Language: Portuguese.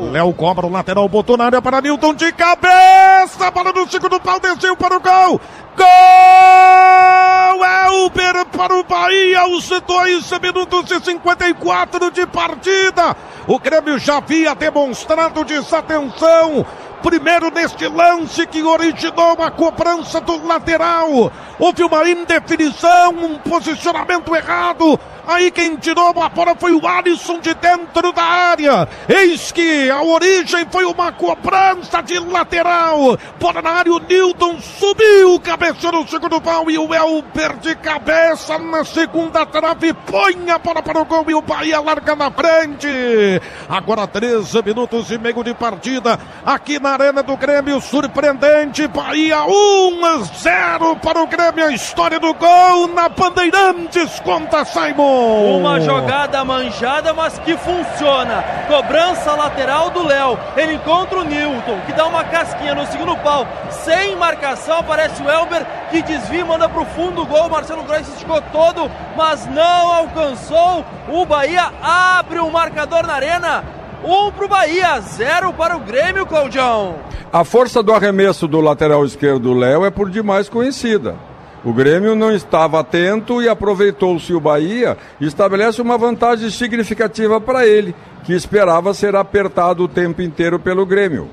Léo cobra o lateral, botou na área para Newton de cabeça. Bola no segundo pau, desceu para o gol. Gol! Elber para o Bahia, aos 2 minutos e 54 de partida. O Grêmio já havia demonstrado desatenção. Primeiro neste lance que originou uma cobrança do lateral. Houve uma indefinição, um posicionamento errado. Aí quem tirou a bola foi o Alisson de dentro da área. Eis que a origem foi uma cobrança de lateral. Bola na área, o Newton subiu, cabeceou no segundo pau e o Elber de cabeça na segunda trave. Põe a bola para o gol e o Bahia larga na frente. Agora 13 minutos e meio de partida aqui na Arena do Grêmio. Surpreendente, Bahia 1 a 0 para o Grêmio. A história do gol na Bandeirantes, conta Simon. Uma jogada manjada, mas que funciona. Cobrança lateral do Léo. Ele encontra o Newton, que dá uma casquinha no segundo pau. Sem marcação, aparece o Elber, que desvia manda pro fundo do gol. Marcelo Gross esticou todo, mas não alcançou. O Bahia abre o marcador na arena. Um para o Bahia, zero para o Grêmio, Claudião. A força do arremesso do lateral esquerdo Léo é por demais conhecida. O Grêmio não estava atento e aproveitou-se o Bahia e estabelece uma vantagem significativa para ele, que esperava ser apertado o tempo inteiro pelo Grêmio.